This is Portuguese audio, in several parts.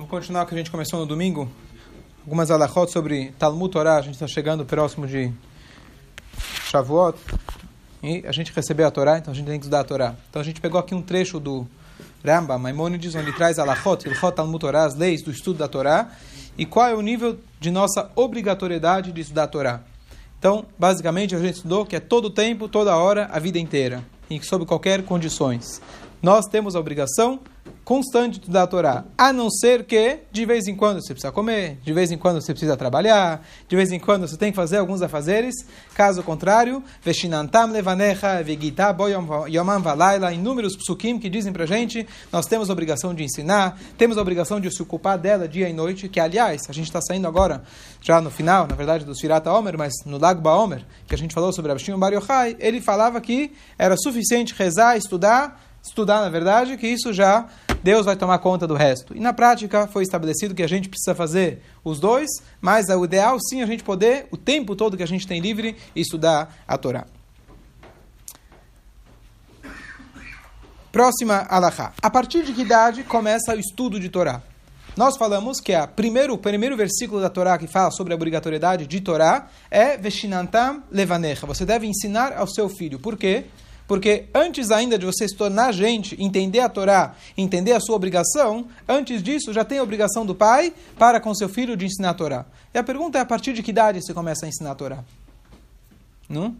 Vamos continuar o que a gente começou no domingo. Algumas alachot sobre Talmud Torah. A gente está chegando próximo de Shavuot. E a gente recebeu a Torá, então a gente tem que estudar a Torá. Então a gente pegou aqui um trecho do Ramba, Maimonides, onde traz alachot, ilchot Talmud Torah, as leis do estudo da Torá. E qual é o nível de nossa obrigatoriedade de estudar a Torá. Então, basicamente, a gente estudou que é todo tempo, toda hora, a vida inteira. E sob qualquer condições. Nós temos a obrigação constante de estudar a Torá, a não ser que de vez em quando você precisa comer, de vez em quando você precisa trabalhar, de vez em quando você tem que fazer alguns afazeres. Caso contrário, veshinantam levanecha vegita yomam valaila, inúmeros psukim que dizem pra gente, nós temos a obrigação de ensinar, temos a obrigação de se ocupar dela dia e noite, que aliás, a gente está saindo agora, já no final, na verdade, do Sirata Omer, mas no Lago Baomer, que a gente falou sobre Abishim Bar Yochai, ele falava que era suficiente rezar, estudar, estudar, na verdade, que isso já Deus vai tomar conta do resto. E na prática foi estabelecido que a gente precisa fazer os dois, mas o ideal sim a gente poder, o tempo todo que a gente tem livre, estudar a Torá. Próxima alahá. A partir de que idade começa o estudo de Torá? Nós falamos que a primeiro, o primeiro versículo da Torá que fala sobre a obrigatoriedade de Torá é Veshinantam Levanecha. Você deve ensinar ao seu filho. Por quê? Porque antes ainda de você se tornar gente, entender a Torá, entender a sua obrigação, antes disso já tem a obrigação do pai para com seu filho de ensinar a Torá. E a pergunta é a partir de que idade você começa a ensinar a Torá? Não?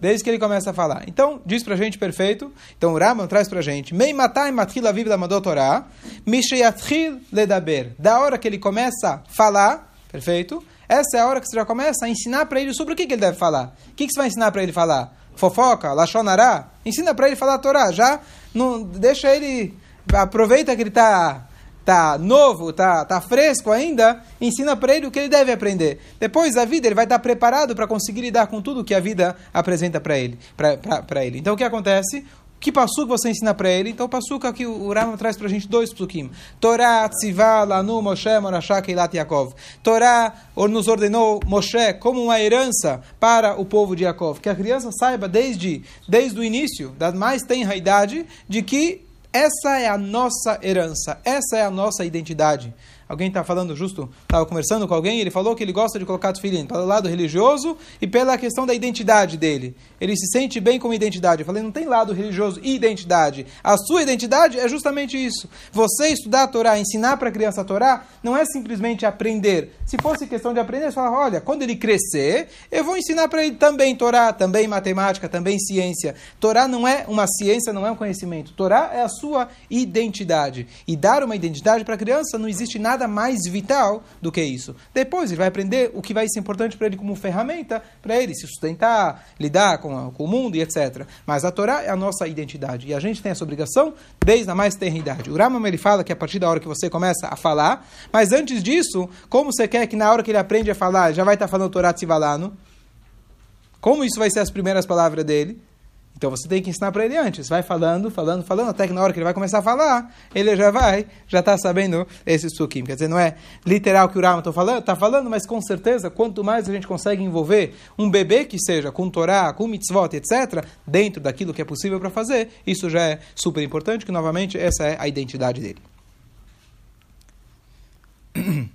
Desde que ele começa a falar. Então, diz pra gente, perfeito. Então, o Raman traz pra gente. Mei matai matchil aviv lamadot Torá. Mishayatchil ledaber. Da hora que ele começa a falar, perfeito? Essa é a hora que você já começa a ensinar para ele sobre o que, que ele deve falar. O que, que você vai ensinar para ele falar? Fofoca, lachonará, ensina para ele falar a Torá, já não deixa ele aproveita que ele está tá novo, tá, tá fresco ainda, ensina para ele o que ele deve aprender. Depois da vida ele vai estar preparado para conseguir lidar com tudo que a vida apresenta para ele, para ele. Então o que acontece? Que passuca você ensina para ele? Então, o passuca aqui, o Rama traz para a gente dois psukim. Torá, Tzivá, Lanu, Moshe, Morashá, Keilat Yaakov. Torá nos ordenou Moshe como uma herança para o povo de Yaakov. Que a criança saiba desde, desde o início, da mais tenra idade, de que essa é a nossa herança, essa é a nossa identidade. Alguém está falando justo, estava conversando com alguém, ele falou que ele gosta de colocar tefilim pelo lado religioso e pela questão da identidade dele. Ele se sente bem com identidade. Eu falei, não tem lado religioso e identidade. A sua identidade é justamente isso. Você estudar a Torá, ensinar para a criança a Torá, não é simplesmente aprender. Se fosse questão de aprender, você fala, olha, quando ele crescer, eu vou ensinar para ele também Torá, também matemática, também ciência. Torá não é uma ciência, não é um conhecimento. Torá é a sua identidade. E dar uma identidade para a criança não existe nada nada mais vital do que isso. Depois ele vai aprender o que vai ser importante para ele como ferramenta para ele se sustentar, lidar com, com, o mundo e etc. Mas a Torá é a nossa identidade e a gente tem essa obrigação desde a mais tenra idade. O Ramam ele fala que a partir da hora que você começa a falar, mas antes disso, como você quer que na hora que ele aprende a falar, já vai estar falando Torá Tzivalano? Como isso vai ser as primeiras palavras dele? Então você tem que ensinar para ele antes. Vai falando, falando, falando, até que na hora que ele vai começar a falar, ele já vai, já está sabendo esse sukim. Quer dizer, não é literal que o Rama está falando, tá falando, mas com certeza, quanto mais a gente consegue envolver um bebê que seja com Torá, com mitzvot, etc., dentro daquilo que é possível para fazer, isso já é super importante, que novamente essa é a identidade dele.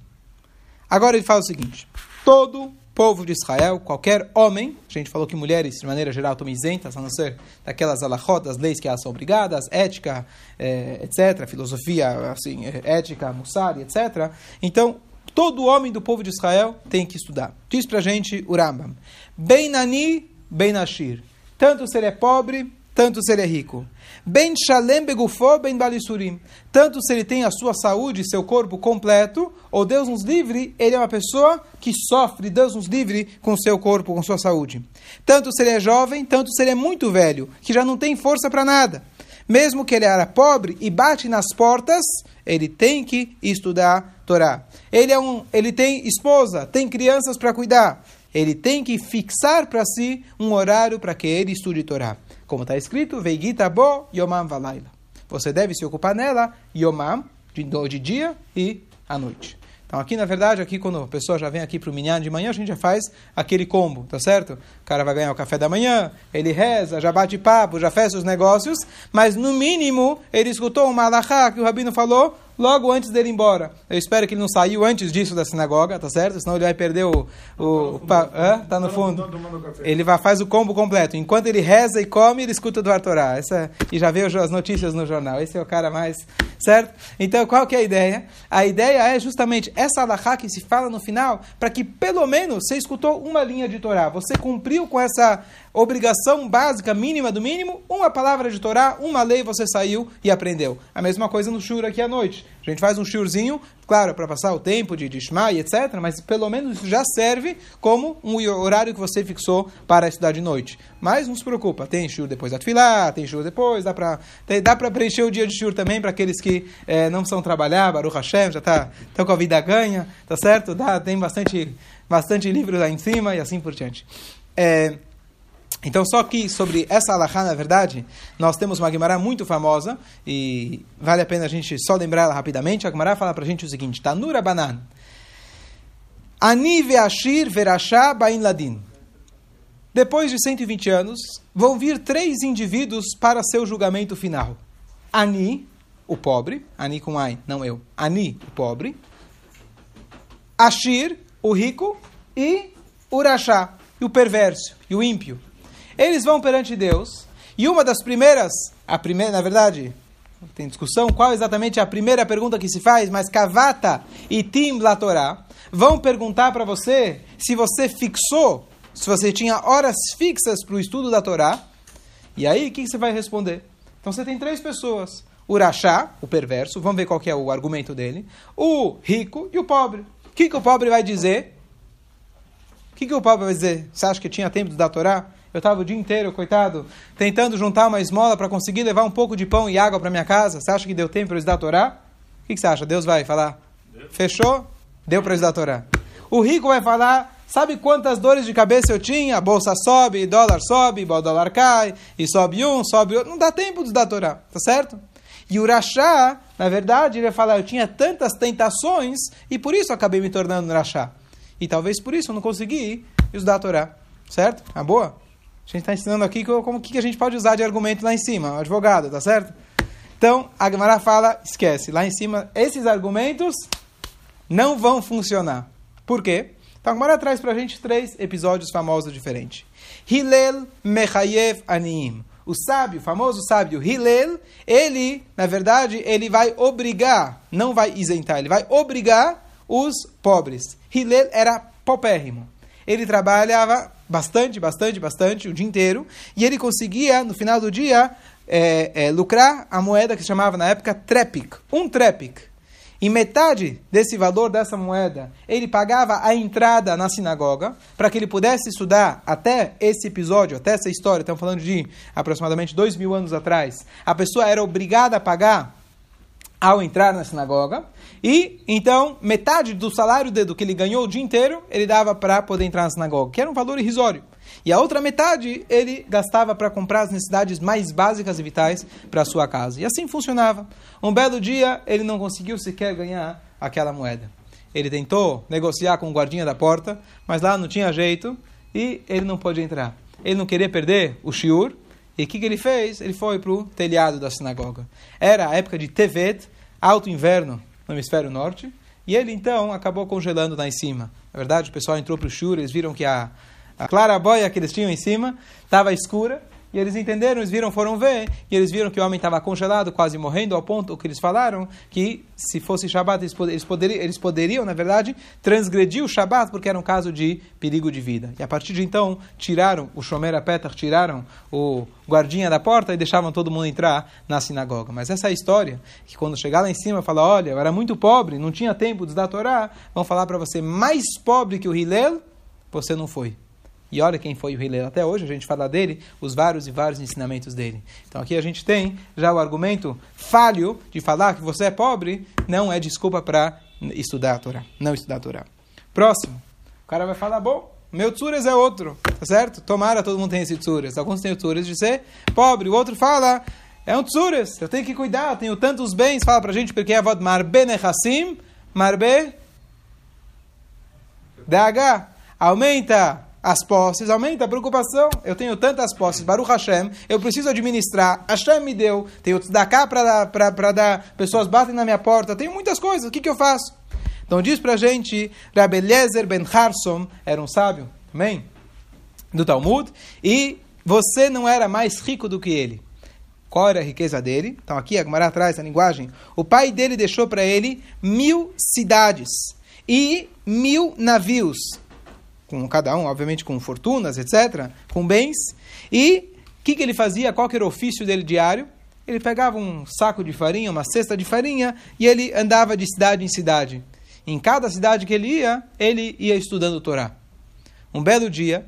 Agora ele fala o seguinte: todo povo de Israel, qualquer homem, a gente falou que mulheres, de maneira geral, estão isentas, a não ser daquelas alahot, das leis que elas são obrigadas, ética, é, etc., filosofia, assim, é, ética, mussari, etc. Então, todo homem do povo de Israel tem que estudar. Diz pra gente o Rambam, Ben Nani, Ben Ashir. Tanto se ele é pobre, tanto se ele é rico. Ben shalem begufo, ben balisurim. Tanto se ele tem a sua saúde, seu corpo completo, ou Deus nos livre, ele é uma pessoa que sofre, Deus nos livre com seu corpo, com sua saúde. Tanto se ele é jovem, tanto se ele é muito velho, que já não tem força para nada. Mesmo que ele era pobre e bate nas portas, ele tem que estudar Torá. Ele, é um, ele tem esposa, tem crianças para cuidar. Ele tem que fixar para si um horário para que ele estude Torá. Como está escrito, Veigita bo yomam valaila. Você deve se ocupar nela, yomam, de, de dia e à noite. Então aqui, na verdade, aqui quando a pessoa já vem aqui para o minyan de manhã, a gente já faz aquele combo, tá certo? O cara vai ganhar o café da manhã, ele reza, já bate papo, já faz os negócios, mas no mínimo ele escutou uma alahá que o Rabino falou, logo antes dele ir embora. Eu espero que ele não saiu antes disso da sinagoga, tá certo? Senão ele vai perder o. o, tá, o tá no fundo. Ele vai, faz o combo completo. Enquanto ele reza e come, ele escuta o Dvar Torah. Essa, e já vê as notícias no jornal. Esse é o cara mais. Certo? Então, qual que é a ideia? A ideia é justamente essa alahá que se fala no final, para que pelo menos você escutou uma linha de Torá. Você cumpriu com essa obrigação básica, mínima do mínimo, uma palavra de Torá, uma lei, você saiu e aprendeu. A mesma coisa no shur aqui à noite. A gente faz um shurzinho, claro, para passar o tempo de, de etc., mas pelo menos isso já serve como um horário que você fixou para estudar de noite. Mas não se preocupa, tem shur depois da tefilá, tem shur depois, dá para dá preencher o dia de shur também para aqueles que é, não precisam trabalhar, Baruch Hashem, já está com a vida ganha, tá certo? Dá, tem bastante, bastante livro lá em cima e assim por diante. É, então, só que sobre essa alahá, na verdade, nós temos uma Gemara muito famosa, e vale a pena a gente só lembrar ela rapidamente. A Gemara fala para a gente o seguinte: Tanura banan. Ani veashir verashá bain ladin. Depois de 120 anos, vão vir três indivíduos para seu julgamento final. Ani, o pobre, Ani com Ai, não eu. Ani, o pobre. Ashir, o rico. E Urashá, o perverso, e o ímpio. Eles vão perante Deus, e uma das primeiras, a primeira, na verdade, tem discussão qual exatamente é a primeira pergunta que se faz, mas Kavata e Tim Latorá vão perguntar para você se você fixou, se você tinha horas fixas para o estudo da Torá, e aí o que você vai responder? Então você tem três pessoas. O Rachá, o perverso, vamos ver qual é o argumento dele. O rico e o pobre. O que, que o pobre vai dizer? O que, que o pobre vai dizer? Você acha que tinha tempo de estudar a Torá? Eu estava o dia inteiro, coitado, tentando juntar uma esmola para conseguir levar um pouco de pão e água para minha casa. Você acha que deu tempo para eu estudar a Torá? O que, que você acha? Deus vai falar? Deu. Fechou? Deu para eu estudar a Torá. O rico vai falar, sabe quantas dores de cabeça eu tinha? A bolsa sobe, dólar sobe, o dólar cai, e sobe um, sobe outro. Não dá tempo de estudar a Torá, tá certo? E o Rachá, na verdade, ele vai falar, eu tinha tantas tentações e por isso acabei me tornando Rachá. E talvez por isso eu não consegui estudar a Torá. Certo? A boa? A gente está ensinando aqui como que a gente pode usar de argumento lá em cima, advogado, tá certo? Então, a Gemara fala, esquece, lá em cima, esses argumentos não vão funcionar. Por quê? Então, a Gemara traz para a gente três episódios famosos diferentes. Hillel Mechayev Aniim. O sábio, famoso sábio Hillel, ele, na verdade, ele vai obrigar, não vai isentar, ele vai obrigar os pobres. Hillel era popérrimo. Ele trabalhava bastante, bastante, bastante, o dia inteiro, e ele conseguia, no final do dia, é, é, lucrar a moeda que se chamava na época trepik, um trepik. E metade desse valor dessa moeda, ele pagava a entrada na sinagoga, para que ele pudesse estudar até esse episódio, até essa história, estamos falando de aproximadamente dois mil anos atrás. A pessoa era obrigada a pagar ao entrar na sinagoga. E, então, metade do salário do que ele ganhou o dia inteiro, ele dava para poder entrar na sinagoga, que era um valor irrisório. E a outra metade, ele gastava para comprar as necessidades mais básicas e vitais para a sua casa. E assim funcionava. Um belo dia, ele não conseguiu sequer ganhar aquela moeda. Ele tentou negociar com o guardinha da porta, mas lá não tinha jeito e ele não pôde entrar. Ele não queria perder o shiur, e o que, que ele fez? Ele foi para o telhado da sinagoga. Era a época de Tevet, alto inverno no hemisfério norte, e ele então acabou congelando lá em cima. Na verdade, o pessoal entrou para o shur, eles viram que a, a clarabóia que eles tinham em cima estava escura, e eles entenderam, eles viram, foram ver, e eles viram que o homem estava congelado, quase morrendo, ao ponto que eles falaram que se fosse Shabat, eles, eles, poderiam, eles poderiam, na verdade, transgredir o Shabat, porque era um caso de perigo de vida. E a partir de então, tiraram o Shomer Petach, tiraram o guardinha da porta e deixavam todo mundo entrar na sinagoga. Mas essa é história, que quando chegar lá em cima, fala, olha, eu era muito pobre, não tinha tempo de a Torá, vão falar para você, mais pobre que o Hillel, você não foi. E olha quem foi o Hillel. Até hoje a gente fala dele, os vários e vários ensinamentos dele. Então aqui a gente tem já o argumento falho de falar que você é pobre, não é desculpa para estudar a Torá, não estudar a Torá. Próximo. O cara vai falar, bom, meu tsures é outro, tá certo? Tomara todo mundo tem esse tsures. Alguns têm o tsures de ser pobre, o outro fala, é um tsures, eu tenho que cuidar, eu tenho tantos bens, fala pra gente porque é a voz marbe nechassim, marbe DH, aumenta as posses, aumenta a preocupação. Eu tenho tantas posses, Baruch Hashem, eu preciso administrar. Hashem me deu, tenho tzedakah para dar, pessoas batem na minha porta, tenho muitas coisas, o que, que eu faço? Então diz pra gente, Rabbi Eliezer ben Harsom era um sábio, também, do Talmud, e você não era mais rico do que ele. Qual era a riqueza dele? Então aqui, a Gemara atrás, a linguagem. O pai dele deixou para ele mil cidades e mil navios, com cada um, obviamente, com fortunas, etc., com bens. E o que, que ele fazia? Qual era o ofício dele diário? Ele pegava um saco de farinha, uma cesta de farinha, e ele andava de cidade em cidade. Em cada cidade que ele ia, ele ia estudando o Torá. Um belo dia,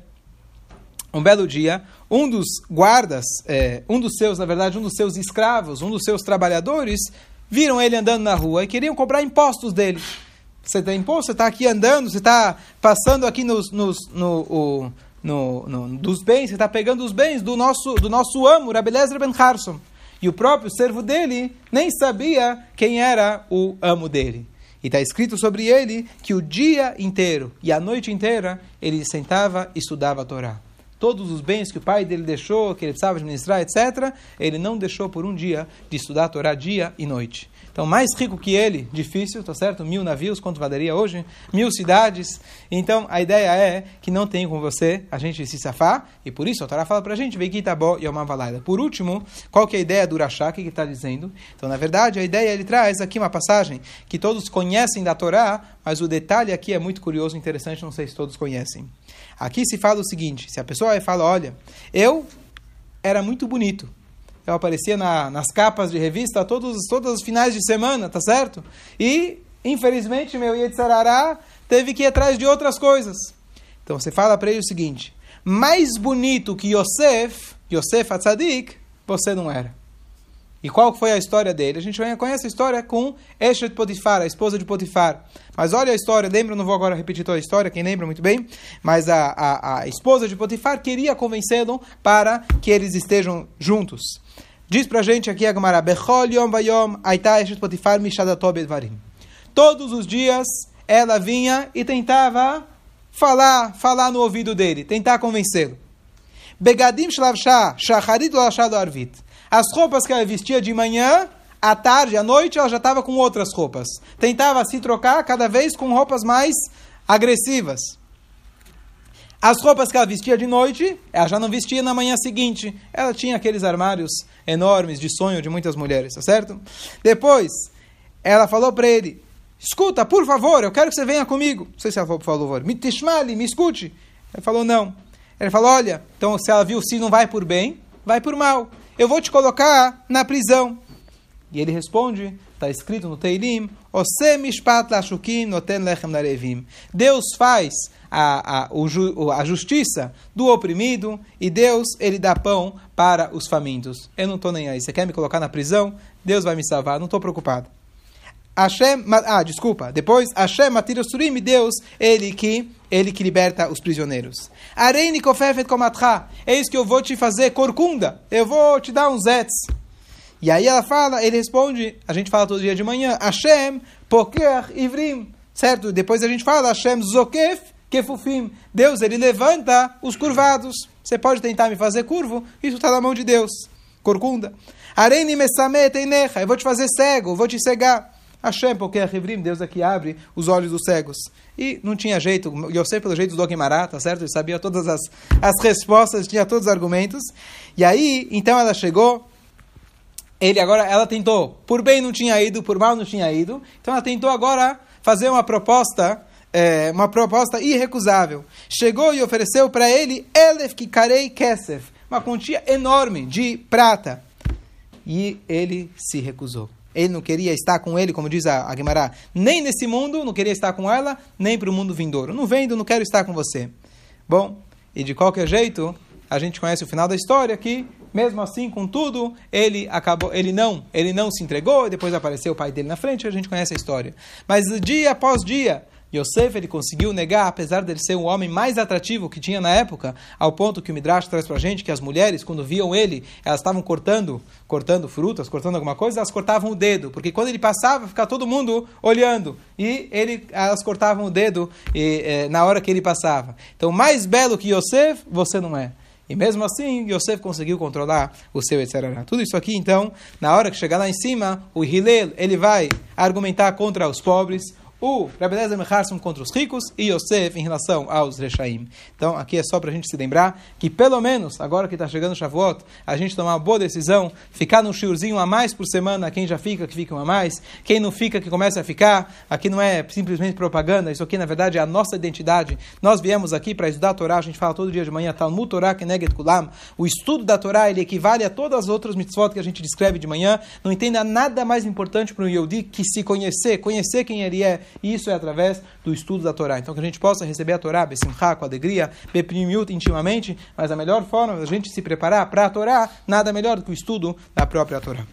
um belo dia, um dos guardas, é, um dos seus, na verdade, um dos seus escravos, um dos seus trabalhadores, viram ele andando na rua e queriam cobrar impostos dele. Você tem imposto, você está aqui andando, você está passando aqui nos, nos, no, o, no, no, dos bens, você está pegando os bens do nosso, do nosso amo, Rabelezer Ben Harson. E o próprio servo dele nem sabia quem era o amo dele. E está escrito sobre ele que o dia inteiro e a noite inteira ele sentava e estudava a Torá todos os bens que o pai dele deixou, que ele precisava administrar, etc., ele não deixou por um dia de estudar a Torá dia e noite. Então, mais rico que ele, difícil, tá certo? Mil navios, quanto valeria hoje? Mil cidades. Então, a ideia é que não tem com você a gente se safar, e por isso a Torá fala para a gente, Vekitabó e Omavalaida. Por último, qual que é a ideia do Urachá, que está dizendo? Então, na verdade, a ideia, ele traz aqui uma passagem que todos conhecem da Torá, mas o detalhe aqui é muito curioso interessante, não sei se todos conhecem. Aqui se fala o seguinte: se a pessoa fala, olha, eu era muito bonito, eu aparecia na, nas capas de revista todos, todos os finais de semana, tá certo? E, infelizmente, meu Yetzarará teve que ir atrás de outras coisas. Então você fala para ele o seguinte: mais bonito que Yosef, Yosef Atzadik, você não era. E qual foi a história dele? A gente conhece a história com Eshet Potifar, a esposa de Potifar. Mas olha a história, lembra, não vou agora repetir toda a história, quem lembra muito bem, mas a, a, a esposa de Potifar queria convencê-lo para que eles estejam juntos. Diz pra gente aqui a Bechol Yom Bayom, Aita Eshet Potifar Mishadatob Edvarim. Todos os dias ela vinha e tentava falar, falar no ouvido dele, tentar convencê-lo. Begadim Shlavshah, Shacharit Arvit. As roupas que ela vestia de manhã, à tarde, à noite, ela já estava com outras roupas. Tentava se trocar cada vez com roupas mais agressivas. As roupas que ela vestia de noite, ela já não vestia na manhã seguinte. Ela tinha aqueles armários enormes de sonho de muitas mulheres, tá certo? Depois, ela falou para ele: Escuta, por favor, eu quero que você venha comigo. Não sei se ela falou, por favor, me tishmali, me escute. Ele falou: Não. Ele falou: Olha, então se ela viu, se não vai por bem, vai por mal eu vou te colocar na prisão. E ele responde, está escrito no Teilim, Deus faz a, a, a justiça do oprimido e Deus ele dá pão para os famintos. Eu não estou nem aí. Você quer me colocar na prisão? Deus vai me salvar. Não estou preocupado. Hashem, ah, desculpa. Depois, Hashem Matir Surim, Deus, ele que, ele que liberta os prisioneiros. Areini kofefet komatcha. É isso que eu vou te fazer, corcunda. Eu vou te dar uns zets. E aí ela fala, ele responde, a gente fala todo dia de manhã, Hashem poker ivrim. Certo? Depois a gente fala, Hashem zokef kefufim. Deus, ele levanta os curvados. Você pode tentar me fazer curvo? Isso está na mão de Deus. Corcunda. Areini mesamet. Eu vou te fazer cego, vou te cegar. Hashem, porque Rivrim, Deus aqui abre os olhos dos cegos. E não tinha jeito, eu sei pelo jeito do Guimará, tá certo? Ele sabia todas as, as respostas, tinha todos os argumentos. E aí, então ela chegou, ele agora, ela tentou, por bem não tinha ido, por mal não tinha ido, então ela tentou agora fazer uma proposta, é, uma proposta irrecusável. Chegou e ofereceu para ele Elef Kikarei Kesef, uma quantia enorme de prata. E ele se recusou. Ele não queria estar com ele, como diz a, a Guimará, nem nesse mundo, não queria estar com ela, nem para o mundo vindouro. Não vendo, não quero estar com você. Bom, e de qualquer jeito, a gente conhece o final da história que, mesmo assim, com tudo, ele acabou, ele não, ele não se entregou, depois apareceu o pai dele na frente, a gente conhece a história. Mas dia após dia, Yosef ele conseguiu negar, apesar dele ser o homem mais atrativo que tinha na época, ao ponto que o Midrash traz pra gente que as mulheres, quando viam ele, elas estavam cortando, cortando frutas, cortando alguma coisa, elas cortavam o dedo, porque quando ele passava, ficava todo mundo olhando, e ele, elas cortavam o dedo e, eh, na hora que ele passava. Então, mais belo que Yosef, você não é. E mesmo assim, Yosef conseguiu controlar o seu etc. Tudo isso aqui, então, na hora que chegar lá em cima, o Hillel, ele vai argumentar contra os pobres, o Rabbi Lezer Mecharsum contra os ricos e Yosef em relação aos Rechaim. Então, aqui é só para a gente se lembrar que, pelo menos, agora que está chegando o Shavuot, a gente tomar uma boa decisão, ficar num shiurzinho a mais por semana, quem já fica, que fica um a mais, quem não fica, que começa a ficar. Aqui não é simplesmente propaganda, isso aqui, na verdade, é a nossa identidade. Nós viemos aqui para estudar a Torá, a gente fala todo dia de manhã, Talmud Torá Keneget Kulam. O estudo da Torá, ele equivale a todas as outras mitzvot que a gente descreve de manhã. Não entenda nada mais importante para um Yehudi que se conhecer, conhecer quem ele é, isso é através do estudo da Torá. Então, que a gente possa receber a Torá, Besimcha, com alegria, Bepnimiut, intimamente, mas a melhor forma da gente se preparar para a Torá, nada melhor do que o estudo da própria Torá.